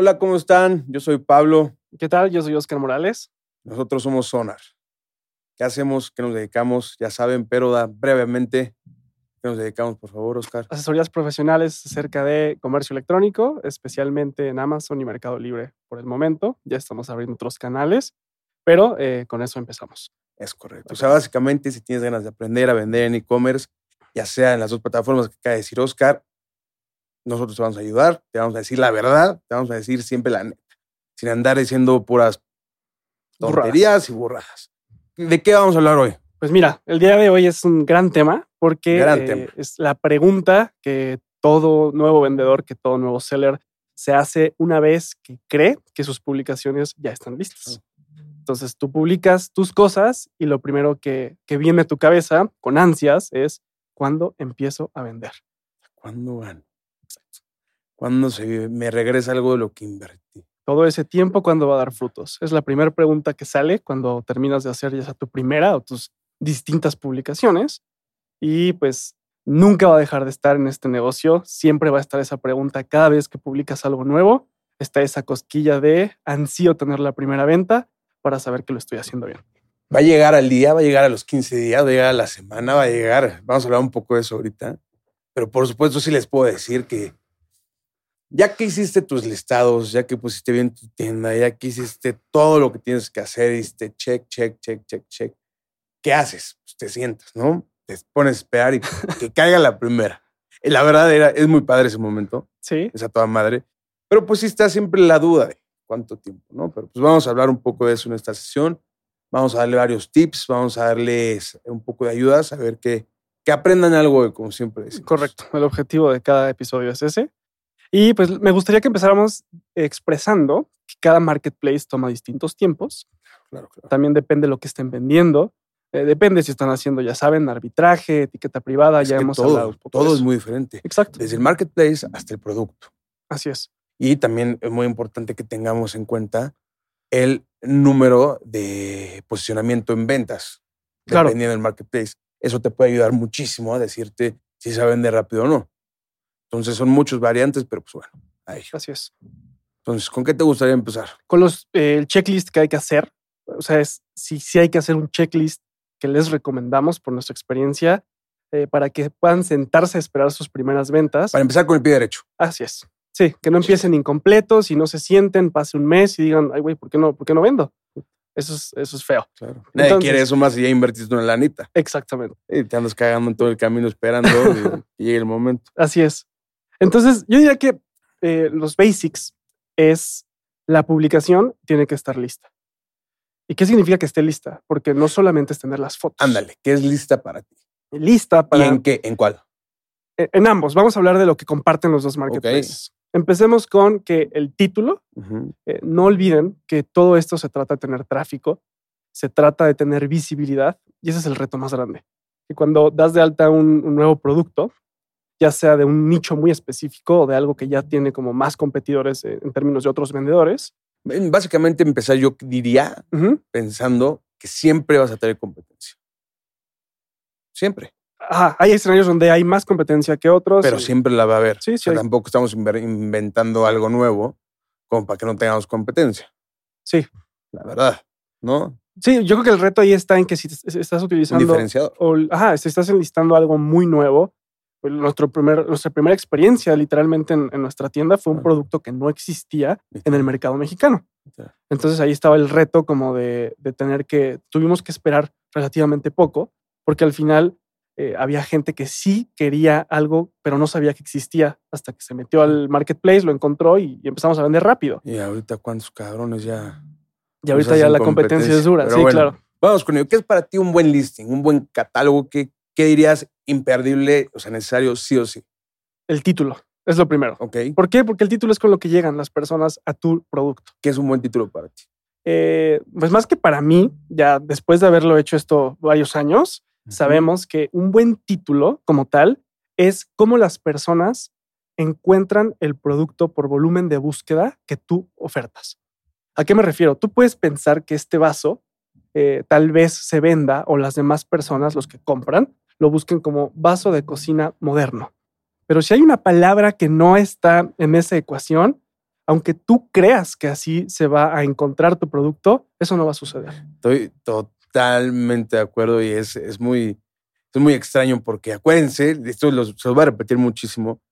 Hola, ¿cómo están? Yo soy Pablo. ¿Qué tal? Yo soy Oscar Morales. Nosotros somos Sonar. ¿Qué hacemos? ¿Qué nos dedicamos? Ya saben, pero da brevemente. ¿Qué nos dedicamos, por favor, Oscar? Asesorías profesionales acerca de comercio electrónico, especialmente en Amazon y Mercado Libre por el momento. Ya estamos abriendo otros canales, pero eh, con eso empezamos. Es correcto. O sea, básicamente, si tienes ganas de aprender a vender en e-commerce, ya sea en las dos plataformas que acaba de decir Oscar, nosotros te vamos a ayudar, te vamos a decir la verdad, te vamos a decir siempre la neta, sin andar diciendo puras tonterías y burradas. ¿De qué vamos a hablar hoy? Pues mira, el día de hoy es un gran tema porque eh, es la pregunta que todo nuevo vendedor, que todo nuevo seller se hace una vez que cree que sus publicaciones ya están listas. Entonces tú publicas tus cosas y lo primero que, que viene a tu cabeza con ansias es ¿cuándo empiezo a vender? ¿Cuándo van? ¿Cuándo se me regresa algo de lo que invertí? Todo ese tiempo, ¿cuándo va a dar frutos? Es la primera pregunta que sale cuando terminas de hacer ya sea tu primera o tus distintas publicaciones. Y pues nunca va a dejar de estar en este negocio. Siempre va a estar esa pregunta cada vez que publicas algo nuevo. Está esa cosquilla de ansío tener la primera venta para saber que lo estoy haciendo bien. Va a llegar al día, va a llegar a los 15 días, va a llegar a la semana, va a llegar. Vamos a hablar un poco de eso ahorita. Pero por supuesto sí les puedo decir que ya que hiciste tus listados, ya que pusiste bien tu tienda, ya que hiciste todo lo que tienes que hacer, hiciste check, check, check, check, check, ¿qué haces? Pues te sientas, ¿no? Te pones a esperar y que caiga la primera. Y la verdad era, es muy padre ese momento. Sí. Esa toda madre. Pero pues sí está siempre la duda de cuánto tiempo, ¿no? Pero pues vamos a hablar un poco de eso en esta sesión. Vamos a darle varios tips, vamos a darles un poco de ayudas, a ver que, que aprendan algo, como siempre decimos. Correcto. El objetivo de cada episodio es ese. Y pues me gustaría que empezáramos expresando que cada marketplace toma distintos tiempos. Claro, claro. También depende de lo que estén vendiendo. Eh, depende si están haciendo, ya saben, arbitraje, etiqueta privada, Es ya hemos todo, hablado. un poco de todo es muy diferente. Exacto. Desde el marketplace hasta el producto. Así es. Y también es muy importante que tengamos en cuenta el número de posicionamiento en ventas, Claro. dependiendo del marketplace. Eso te puede ayudar muchísimo a decirte si se vende rápido o no. Entonces son muchos variantes, pero pues bueno, ahí. Así es. Entonces, ¿con qué te gustaría empezar? Con los, eh, el checklist que hay que hacer, o sea, es si, si hay que hacer un checklist que les recomendamos por nuestra experiencia eh, para que puedan sentarse a esperar sus primeras ventas. Para empezar con el pie derecho. Así es. Sí, que no empiecen incompletos y no se sienten, pase un mes y digan, ay, güey, ¿por qué no, por qué no vendo? Eso es, eso es feo. Claro. Nadie Entonces- quiere eso más si ya invertiste una lanita. Exactamente. Y te andas cagando en todo el camino esperando y- y llegue el momento. Así es. Entonces, yo diría que eh, los basics es la publicación tiene que estar lista. ¿Y qué significa que esté lista? Porque no solamente es tener las fotos. Ándale, ¿qué es lista para ti? Lista para. ¿Y en qué? ¿En cuál? en- en ambos. Vamos a hablar de lo que comparten los dos marketplaces. Empecemos con que el título, eh, no olviden que todo esto se trata de tener tráfico, se trata de tener visibilidad y ese es el reto más grande. Que cuando das de alta un, un nuevo producto, ya sea de un nicho muy específico o de algo que ya tiene como más competidores eh, en términos de otros vendedores, Ven, Básicamente empezar, yo diría, pensando que siempre vas a tener competencia. Siempre. ajá, hay escenarios donde hay más competencia que otros. Pero y- siempre la va a haber. Sí, O sí. sea, hay- tampoco estamos inventando algo nuevo como para que no tengamos competencia. sí. La verdad, ¿no? Sí, yo creo que el reto ahí está en que si estás Un utilizando diferenciador. o, ajá, si estás enlistando algo muy nuevo, nuestro primer, nuestra primera experiencia literalmente en, en nuestra tienda fue un producto que no existía en el mercado mexicano. Ya. Entonces ahí estaba el reto como de, de tener que, tuvimos que esperar relativamente poco, porque al final eh, había gente que sí quería algo, pero no sabía que existía hasta que se metió al marketplace, lo encontró y, y empezamos a vender rápido. Y ahorita cuántos cabrones ya. Y ahorita Pues ya hacen la competencia es competencia, dura. pero Sí, bueno. claro. Vamos con ello. ¿Qué es para ti un buen listing, un buen catálogo? ¿Qué, qué dirías imperdible, o sea, necesario sí o sí? El título es lo primero. ¿Ok? ¿Por qué? Porque el título es con lo que llegan las personas a tu producto. ¿Qué es un buen título para ti? Eh, pues más que para mí, ya después de haberlo hecho esto varios años, sabemos que un buen título como tal es cómo las personas encuentran el producto por volumen de búsqueda que tú ofertas. ¿A qué me refiero? Tú puedes pensar que este vaso eh, tal vez se venda o las demás personas, los que compran, lo busquen como vaso de cocina moderno. Pero si hay una palabra que no está en esa ecuación, aunque tú creas que así se va a encontrar tu producto, eso no va a suceder. Estoy totalmente de acuerdo y es, es muy, es muy extraño porque acuérdense, esto los, se los voy a repetir muchísimo,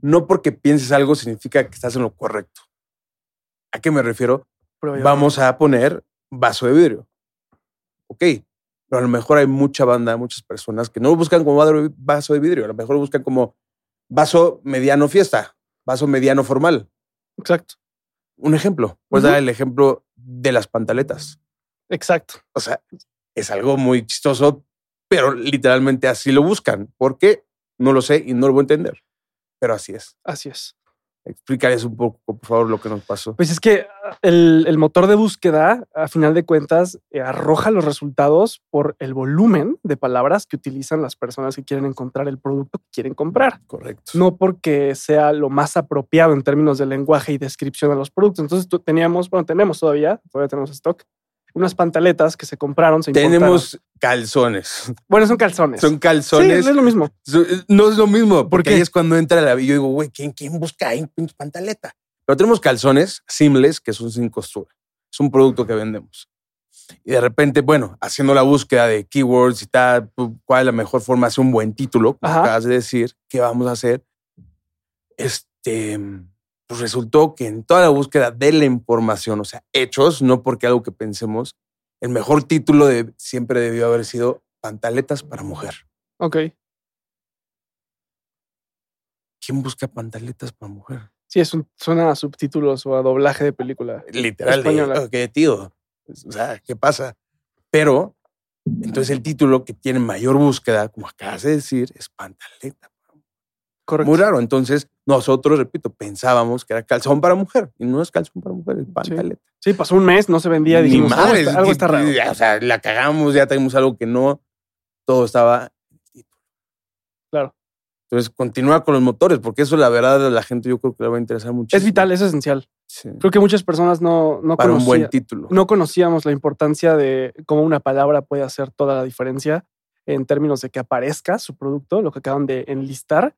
no porque pienses algo significa que estás en lo correcto. ¿A qué me refiero? Vamos a poner vaso de vidrio. Ok, pero a lo mejor hay mucha banda, muchas personas que no lo buscan como vaso de vidrio, a lo mejor lo buscan como vaso mediano fiesta, vaso mediano formal. Exacto. Un ejemplo, pues dar el ejemplo de las pantaletas. Exacto. O sea, es algo muy chistoso, pero literalmente así lo buscan. ¿Por qué? No lo sé y no lo voy a entender pero así es. Así es. Explícales un poco, por favor, lo que nos pasó. Pues es que ah, el, motor de búsqueda, a final de cuentas, eh, arroja los resultados por el volumen de palabras que utilizan las personas que quieren encontrar el producto que quieren comprar. Correcto. No porque sea lo más apropiado en términos de lenguaje y descripción de los productos. Entonces teníamos, bueno, tenemos todavía, todavía tenemos stock, unas pantaletas que se compraron. Se Tenemos calzones. Bueno, son calzones. Son calzones. Sí, es lo mismo. No es lo mismo, porque ahí es cuando entra la. Yo digo, güey, ¿quién, ¿quién busca ahí pantaleta? Pero tenemos calzones simples que son sin costura. Es un producto que vendemos. Y de repente, bueno, haciendo la búsqueda de keywords y tal, cuál es la mejor forma de hacer un buen título, como acabas de decir, ¿qué vamos a hacer? Este pues resultó que en toda la búsqueda de la información, o sea, hechos, no porque algo que pensemos, el mejor título de, siempre debió haber sido Pantaletas para mujer. Ok. ¿Quién busca pantaletas para mujer? Sí, es un, suena a subtítulos o a doblaje de película. Literal, española. ok, tío. O sea, ¿qué pasa? Pero entonces el título que tiene mayor búsqueda, como acabas de decir, es pantaleta. Muy raro. Entonces, nosotros, repito, pensábamos que era calzón para mujer y no es calzón para mujer, es pantaleta. Sí, pasó un mes, no se vendía. Dijimos, Ni madre, algo, está, raro. o sea, la cagamos, ya tenemos algo que no. Todo estaba Claro. Entonces, continúa con los motores, porque eso, la verdad, a la gente yo creo que le va a interesar mucho. Es vital, es esencial. Creo que muchas personas no, no Para un buen título. No conocíamos la importancia de cómo una palabra puede hacer toda la diferencia en términos de que aparezca su producto, lo que acaban de enlistar,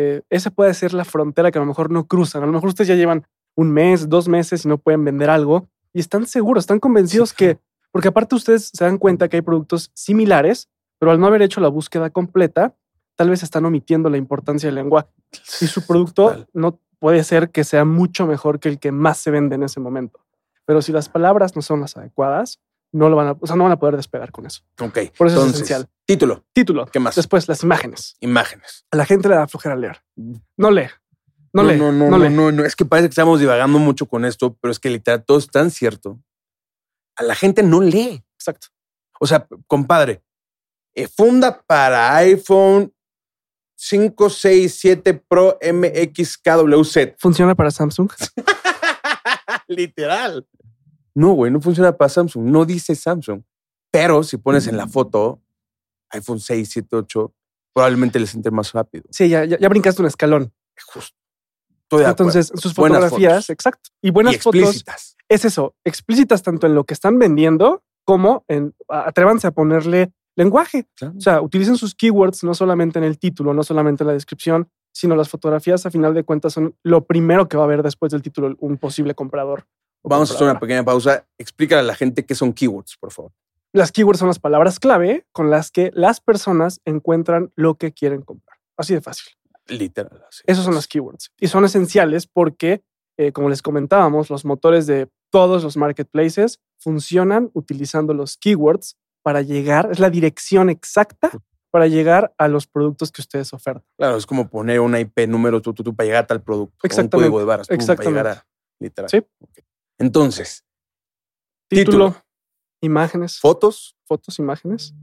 eh, esa puede ser la frontera que a lo mejor no cruzan. A lo mejor ustedes ya llevan un mes, dos meses y no pueden vender algo y están seguros, están convencidos que, porque aparte ustedes se dan cuenta que hay productos similares, pero al no haber hecho la búsqueda completa, tal vez están omitiendo la importancia del lenguaje y su producto no puede ser que sea mucho mejor que el que más se vende en ese momento. Pero si las palabras no son las adecuadas, no lo van a, o sea, no van a poder despegar con eso. Ok. Por eso es esencial. Título. Título. ¿Qué más? Después, las imágenes. Imágenes. A la gente le da flojera leer. No lee. No, lee. No, no, no, no, no, Es que parece que estamos divagando mucho con esto, pero es que literal todo es tan cierto. A la gente no lee. Exacto. O sea, compadre, eh, funda para iPhone 5, 6, 7 Pro MXKWZ. ¿Funciona para Samsung? Literal. No, güey, no funciona para Samsung. No dice Samsung. Pero si pones en la foto iPhone 6, 7, 8, probablemente les entre más rápido. Sí, ya, ya, brincaste un escalón. Justo. Entonces, sus fotografías, exacto. Y buenas explícitas. fotos. Es eso, explícitas tanto en lo que están vendiendo como en atrévanse a ponerle lenguaje. O sea, utilicen sus keywords no solamente en el título, no solamente en la descripción, sino las fotografías a final de cuentas son lo primero que va a ver después del título un posible comprador. Vamos a hacer una pequeña pausa. Explícale a la gente qué son keywords, por favor. Las keywords son las palabras clave con las que las personas encuentran lo que quieren comprar. Así de fácil. Literal. Esos son las keywords. Y son esenciales porque, eh, como les comentábamos, los motores de todos los marketplaces funcionan utilizando los keywords para llegar, es la dirección exacta para llegar a los productos que ustedes ofertan. Claro, es como poner una IP número tú, tú, para llegar a tal producto. Exactamente. Un código de barras. Exactamente. Para llegar a, literal. Sí. Entonces, título, imágenes, fotos, fotos, imágenes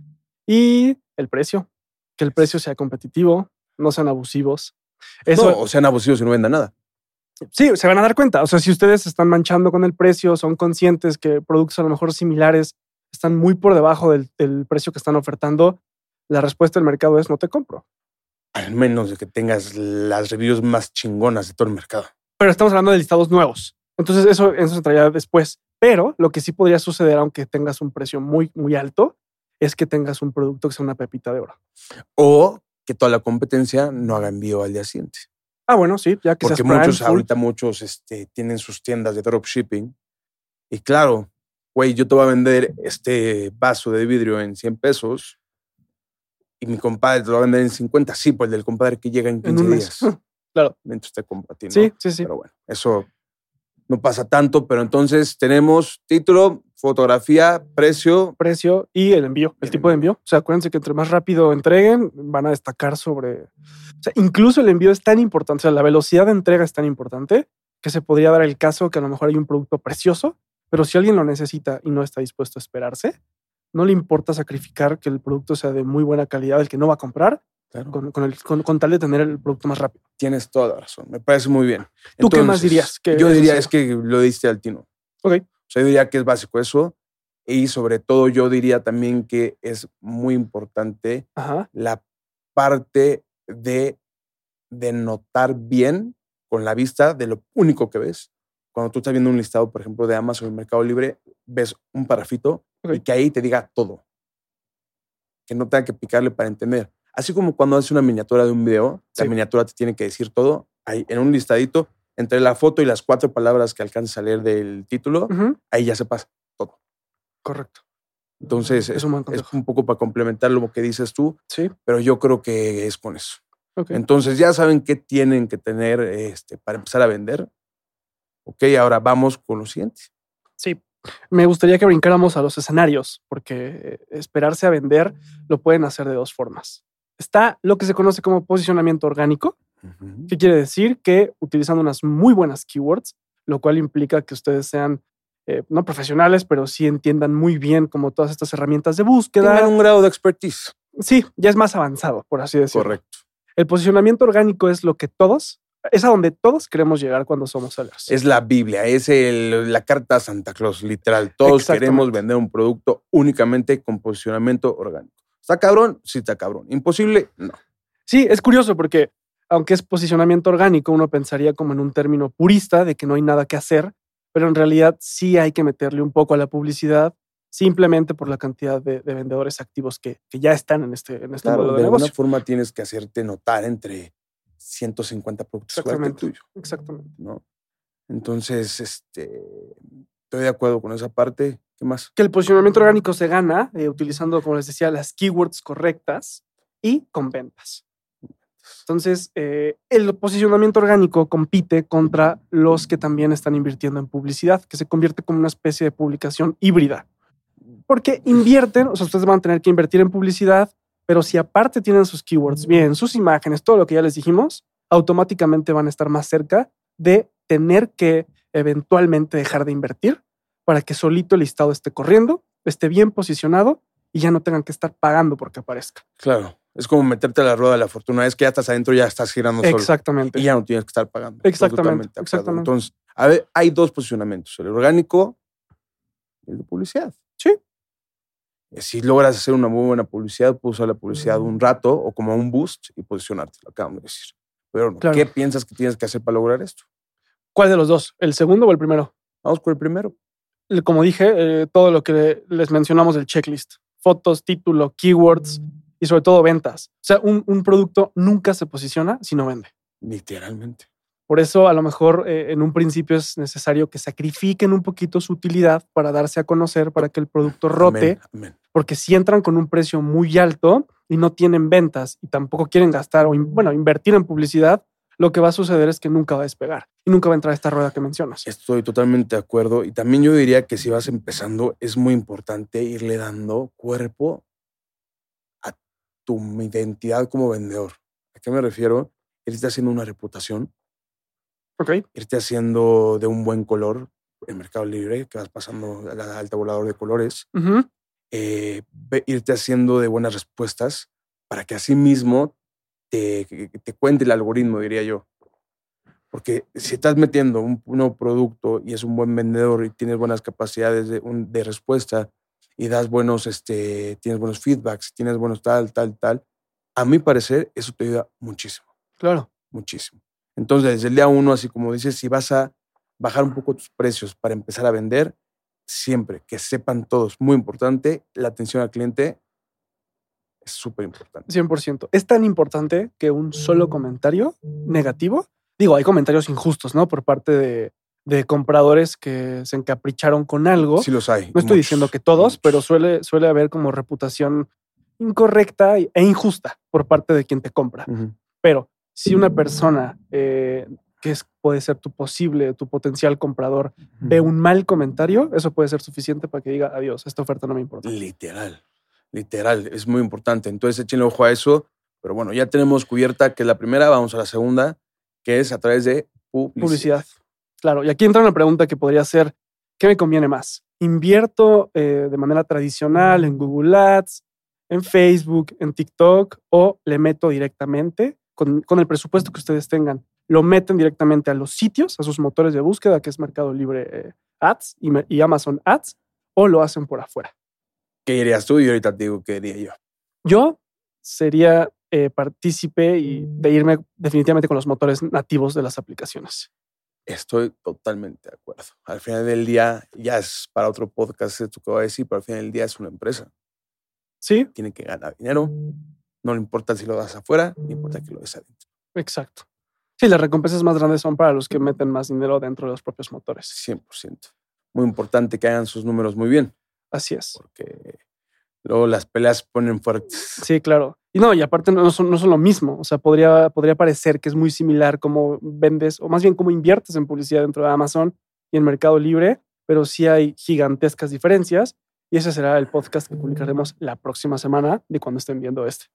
y el precio. Que el precio sea competitivo, no sean abusivos. Eso, no, o sean abusivos y no vendan nada. Sí, se van a dar cuenta. O sea, si ustedes están manchando con el precio, son conscientes que productos a lo mejor similares están muy por debajo del, del precio que están ofertando, la respuesta del mercado es no te compro. Al menos de que tengas las reviews más chingonas de todo el mercado. Pero estamos hablando de listados nuevos. Entonces eso, eso se traía después. Pero lo que sí podría suceder, aunque tengas un precio muy, muy alto, es que tengas un producto que sea una pepita de oro. O que toda la competencia no haga envío al día siguiente. Ah, bueno, sí, ya que Porque seas Prime, muchos, full. ahorita muchos este, tienen sus tiendas de dropshipping. Y claro, güey, yo te voy a vender este vaso de vidrio en 100 pesos y mi compadre te lo va a vender en 50. Sí, pues el del compadre que llega en en 15 un mes. días. claro. Mientras te compra Sí, sí, sí. Pero bueno, eso no pasa tanto. Pero entonces tenemos título, fotografía, precio. Precio y el envío, el El tipo de envío. O sea, acuérdense que entre más rápido entreguen, van a destacar sobre. O sea, incluso el envío es tan importante, o sea, la velocidad de entrega es tan importante que se podría dar el caso que a lo mejor hay un producto precioso, pero si alguien lo necesita y no está dispuesto a esperarse, no le importa sacrificar que el producto sea de muy buena calidad, el que no va a comprar, Claro. con, con el- con- con tal de tener el producto más rápido. Tienes toda la razón. Me parece muy bien. ¿Tú qué más dirías? Que yo diría, es que lo diste al tino. Ok. O sea, yo diría que es básico eso. Y sobre todo yo diría también que es muy importante Ajá. la parte de, de notar bien con la vista de lo único que ves. Cuando tú estás viendo un listado, por ejemplo, de Amazon en Mercado Libre, ves un parrafito Ok. y que ahí te diga todo. Que no tenga que picarle para entender. Así como cuando haces una miniatura de un video, Sí. la miniatura te tiene que decir todo. Ahí, en un listadito, entre la foto y las cuatro palabras que alcanzas a leer del título, ahí ya se pasa todo. Correcto. Entonces, Es es, un es un poco para complementar lo que dices tú, Sí. pero yo creo que es con eso. Entonces ya saben qué tienen que tener este, para empezar a vender. Ok, ahora vamos con lo siguiente. Sí. Me gustaría que brincáramos a los escenarios, porque eh, esperarse a vender lo pueden hacer de dos formas. Está lo que se conoce como posicionamiento orgánico, que quiere decir que utilizando unas muy buenas keywords, lo cual implica que ustedes sean eh, no profesionales, pero sí entiendan muy bien como todas estas herramientas de búsqueda. Tengan un grado de expertise. Sí, ya es más avanzado, por así decirlo. Correcto. El posicionamiento orgánico es lo que todos, es a donde todos queremos llegar cuando somos sellers. Es la Biblia, es el- la carta a Santa Claus, literal. Todos queremos vender un producto únicamente con posicionamiento orgánico. ¿Está cabrón? Sí, está cabrón. ¿Imposible? No. Sí, es curioso porque aunque es posicionamiento orgánico, uno pensaría como en un término purista de que no hay nada que hacer, pero en realidad sí hay que meterle un poco a la publicidad simplemente por la cantidad de, de vendedores activos que, que ya están en este, en este Claro, modelo de de alguna forma tienes que hacerte notar entre 150 productos Exactamente. tuyo. Exactamente. ¿no? Entonces, este, estoy de acuerdo con esa parte. ¿Qué más? Que el posicionamiento orgánico se gana eh, utilizando, como les decía, las keywords correctas y con ventas. Entonces, eh, el posicionamiento orgánico compite contra los que también están invirtiendo en publicidad, que se convierte como una especie de publicación híbrida. Porque invierten, o sea, ustedes van a tener que invertir en publicidad, pero si aparte tienen sus keywords bien, sus imágenes, todo lo que ya les dijimos, automáticamente van a estar más cerca de tener que eventualmente dejar de invertir para que solito el listado esté corriendo, esté bien posicionado y ya no tengan que estar pagando porque aparezca. Claro, es como meterte a la rueda de la fortuna. Es que ya estás adentro, ya estás girando solo. Exactamente. Y ya no tienes que estar pagando. Exactamente, exactamente. Entonces, a ver, hay dos posicionamientos: el orgánico y el de publicidad. Sí. Eh, Si logras hacer una muy buena publicidad, puedes usar la publicidad un rato o como un boost y posicionarte, lo acabamos de decir. Pero, Claro. ¿qué piensas que tienes que hacer para lograr esto? ¿Cuál de los dos? ¿El segundo o el primero? Vamos con el primero. Como dije, eh, todo lo que les mencionamos del checklist. Fotos, título, keywords y sobre todo ventas. O sea, un, un producto nunca se posiciona si no vende. Literalmente. Por eso a lo mejor eh, en un principio es necesario que sacrifiquen un poquito su utilidad para darse a conocer, para que el producto rote, Amén, amén. porque si entran con un precio muy alto y no tienen ventas y tampoco quieren gastar o, bueno, invertir en publicidad, lo que va a suceder es que nunca va a despegar y nunca va a entrar esta rueda que mencionas. Estoy totalmente de acuerdo. Y también yo diría que si vas empezando, es muy importante irle dando cuerpo a tu identidad como vendedor. ¿A qué me refiero? Irte haciendo una reputación, Ok, irte haciendo de un buen color en Mercado Libre, que vas pasando al, tabulador de colores, Ujú. eh, ve- irte haciendo de buenas respuestas para que así mismo te, te cuente el algoritmo, diría yo. Porque si estás metiendo un, un nuevo producto y es un buen vendedor y tienes buenas capacidades de, un- de respuesta y das buenos, este, tienes buenos feedbacks, tienes buenos tal, tal, tal, a mi parecer eso te ayuda muchísimo, claro. muchísimo. Entonces, desde el día uno, así como dices, si vas a bajar un poco tus precios para empezar a vender, siempre que sepan todos, muy importante, la atención al cliente Es súper importante. 100%. Es tan importante que un solo comentario negativo, digo, hay comentarios injustos, ¿no? Por parte de, de compradores que se encapricharon con algo. Sí los hay. no estoy muchos, diciendo que todos, muchos. pero suele, suele haber como reputación incorrecta e injusta por parte de quien te compra. Pero si una persona eh, que es, puede ser tu posible, tu potencial comprador, ve un mal comentario, eso puede ser suficiente para que diga adiós, esta oferta no me importa. Literal, literal, es muy importante. Entonces échenle ojo a eso. Pero bueno, ya tenemos cubierta que es la primera, vamos a la segunda, que es a través de publicidad. Publicidad. Claro, y aquí entra una pregunta que podría ser, ¿qué me conviene más? ¿Invierto eh, de manera tradicional en Google Ads, en Facebook, en TikTok o le meto directamente con, el presupuesto que ustedes tengan? Lo meten directamente a los sitios, a sus motores de búsqueda, que es Mercado Libre eh, Ads y Amazon Ads, o lo hacen por afuera. ¿Qué dirías tú? Y ahorita te digo qué diría yo. Yo sería eh, partícipe y de irme definitivamente con los motores nativos de las aplicaciones. Estoy totalmente de acuerdo. Al final del día, ya es para otro podcast esto que voy a decir, pero al final del día es una empresa. Sí, Tiene que ganar dinero. No le importa si lo das afuera, no importa que lo des adentro. Exacto. Sí, las recompensas más grandes son para los que meten más dinero dentro de los propios motores. 100%. Muy importante que hagan sus números muy bien, Así es. porque luego las peleas se ponen fuertes. Sí, claro. Y no, y aparte no son, no son lo mismo. O sea, podría, podría parecer que es muy similar cómo vendes, o más bien cómo inviertes en publicidad dentro de Amazon y en Mercado Libre, pero sí hay gigantescas diferencias. Y ese será el podcast que publicaremos la próxima semana de cuando estén viendo este.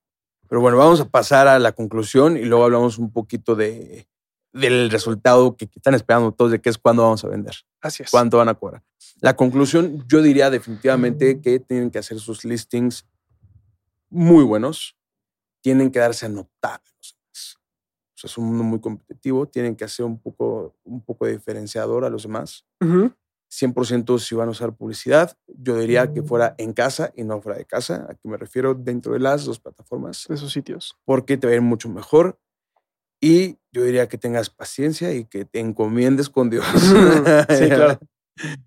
Pero bueno, vamos a pasar a la conclusión y luego hablamos un poquito de, del resultado que están esperando todos de qué es cuándo vamos a vender, Así es. cuánto van a cobrar. La conclusión, yo diría definitivamente que tienen que hacer sus listings muy buenos, tienen que darse a notar. O sea, es un mundo muy competitivo, tienen que hacer un poco, un poco de diferenciador a los demás. Ujú. 100% si van a usar publicidad, yo diría que fuera en casa y no fuera de casa. ¿A qué me refiero? Dentro de las dos plataformas De esos sitios. porque te va a ir mucho mejor. Y yo diría que tengas paciencia y que te encomiendes con Dios. Sí, claro.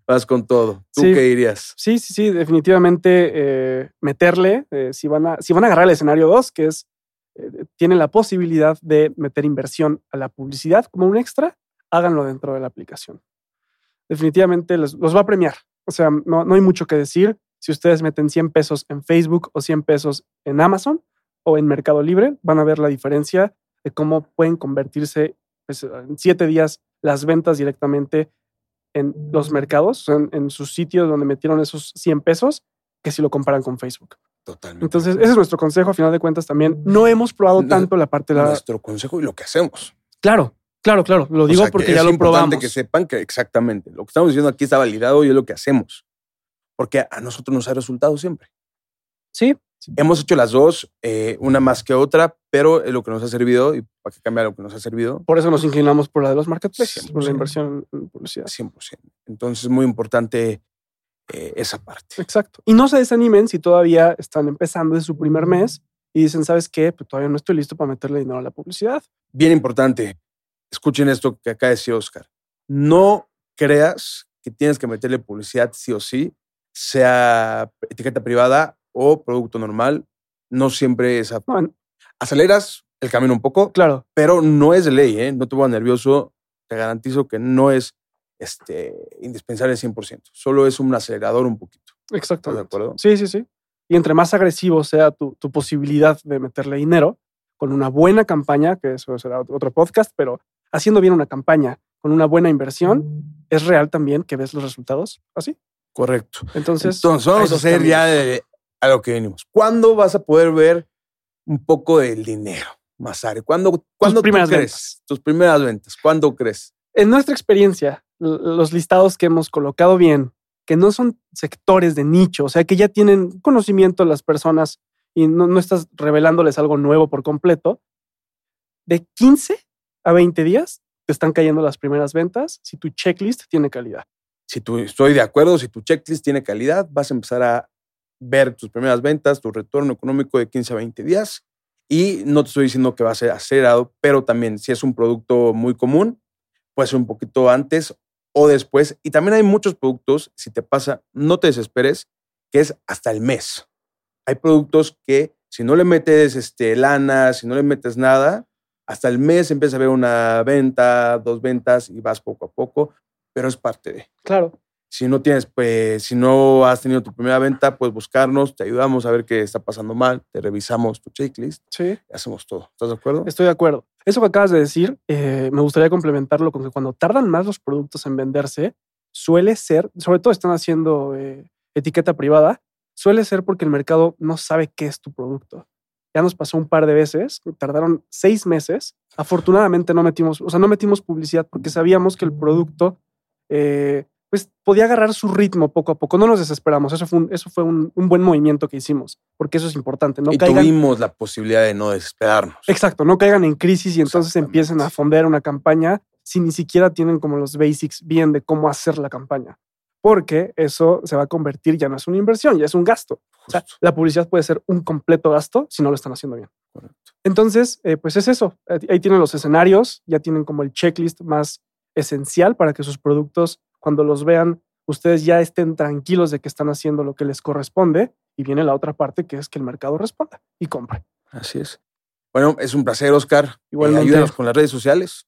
Vas con todo. ¿Tú Sí. qué dirías? Sí, sí, sí, definitivamente eh, meterle, eh, si, van a, si van a agarrar el escenario 2, que es, eh, tienen la posibilidad de meter inversión a la publicidad como un extra, háganlo dentro de la aplicación. Definitivamente les- los va a premiar. O sea, no, no hay mucho que decir. Si ustedes meten 100 pesos en Facebook o 100 pesos en Amazon o en Mercado Libre, van a ver la diferencia de cómo pueden convertirse pues, en siete días las ventas directamente en los mercados, en, en sus sitios donde metieron esos 100 pesos, que si lo comparan con Facebook. Totalmente. Entonces, ese es nuestro consejo. A final de cuentas, también no hemos probado No- tanto la parte de la. nuestro consejo y lo que hacemos. Claro, claro, claro. Lo O digo sea, porque es ya lo importante probamos. que sepan que exactamente lo que estamos diciendo aquí está validado y es lo que hacemos. Porque a nosotros nos ha resultado siempre. Sí, Hemos hecho las dos, eh, una más que otra, pero es lo que nos ha servido y para que cambie lo que nos ha servido. por eso nos inclinamos por la de los marketplaces, por la 100%. inversión en publicidad. 100%. Entonces es muy importante eh, esa parte. Exacto. Y no se desanimen si todavía están empezando de su primer mes y dicen, ¿sabes qué? Pues todavía no estoy listo para meterle dinero a la publicidad. Bien importante, escuchen esto que acá decía Oscar. No creas que tienes que meterle publicidad sí o sí, sea etiqueta privada o producto normal. No siempre es... a- No, en- Aceleras el camino un poco, claro, pero no es de ley, ¿eh? No te pongas nervioso. Te garantizo que no es este, indispensable 100%. Solo es un acelerador un poquito. ¿Estás exacto. de acuerdo? Sí, sí, sí. Y entre más agresivo sea tu, tu posibilidad de meterle dinero con una buena campaña, que eso será otro podcast, pero haciendo bien una campaña con una buena inversión, es real también que ves los resultados así. Correcto. Entonces, Entonces, vamos a hacer ya de, a lo que venimos. ¿Cuándo vas a poder ver un poco del dinero, Masare? ¿Cuándo, ¿cuándo tú crees? ventas. Tus primeras ventas. ¿Cuándo crees? En nuestra experiencia, los listados que hemos colocado bien, que no son sectores de nicho, o sea, que ya tienen conocimiento las personas y no, no estás revelándoles algo nuevo por completo, de 15 a 20 días te están cayendo las primeras ventas si tu checklist tiene calidad. Si tú estoy de acuerdo, si tu checklist tiene calidad, vas a empezar a ver tus primeras ventas, tu retorno económico de 15 a 20 días. Y no te estoy diciendo que va a ser acelerado, pero también si es un producto muy común, puede ser un poquito antes o después. Y también hay muchos productos, si te pasa, no te desesperes, que es hasta el mes. Hay productos que Si no le metes este, lana, si no le metes nada, hasta el mes empieza a ver una venta, dos ventas y vas poco a poco, pero es parte de. Claro. Si no tienes, pues, si no has tenido tu primera venta, pues buscarnos, te ayudamos a ver qué está pasando mal, te revisamos tu checklist Sí. y hacemos todo. ¿Estás de acuerdo? Estoy de acuerdo. Eso que acabas de decir, eh, me gustaría complementarlo con que cuando tardan más los productos en venderse, suele ser, sobre todo están haciendo eh, etiqueta privada, suele ser porque el mercado no sabe qué es tu producto. Ya nos pasó un par de veces, tardaron seis meses. Afortunadamente no metimos, o sea, no metimos publicidad porque sabíamos que el producto, eh, pues, podía agarrar su ritmo poco a poco. No nos desesperamos. Eso fue un, eso fue un, un buen movimiento que hicimos, porque eso es importante. No y caigan, tuvimos la posibilidad de no desesperarnos. Exacto, no caigan en crisis y entonces empiecen a fondear una campaña si ni siquiera tienen como los basics bien de cómo hacer la campaña. Porque eso se va a convertir, ya no es una inversión, ya es un gasto. O sea, Justo. la publicidad puede ser un completo gasto si no lo están haciendo bien. Correcto. Entonces, eh, pues es eso. Eh, Ahí tienen los escenarios, ya tienen como el checklist más esencial para que sus productos, cuando los vean, ustedes ya estén tranquilos de que están haciendo lo que les corresponde. Y viene la otra parte, que es que el mercado responda y compre. Así es. Bueno, es un placer, Oscar. Igualmente. Eh, ayúdanos con las redes sociales.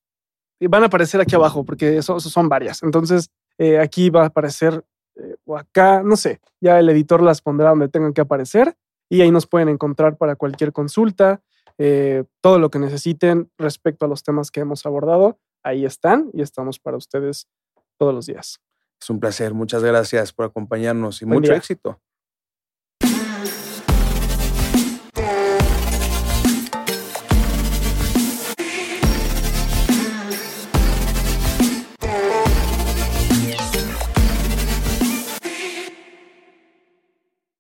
Y van a aparecer aquí abajo porque eso, eso son varias. Entonces, eh, aquí va a aparecer eh, o acá, no sé, ya el editor las pondrá donde tengan que aparecer y ahí nos pueden encontrar para cualquier consulta, eh, todo lo que necesiten respecto a los temas que hemos abordado. Ahí están y estamos para ustedes todos los días. Es un placer. Muchas gracias por acompañarnos y Buen mucho día. éxito.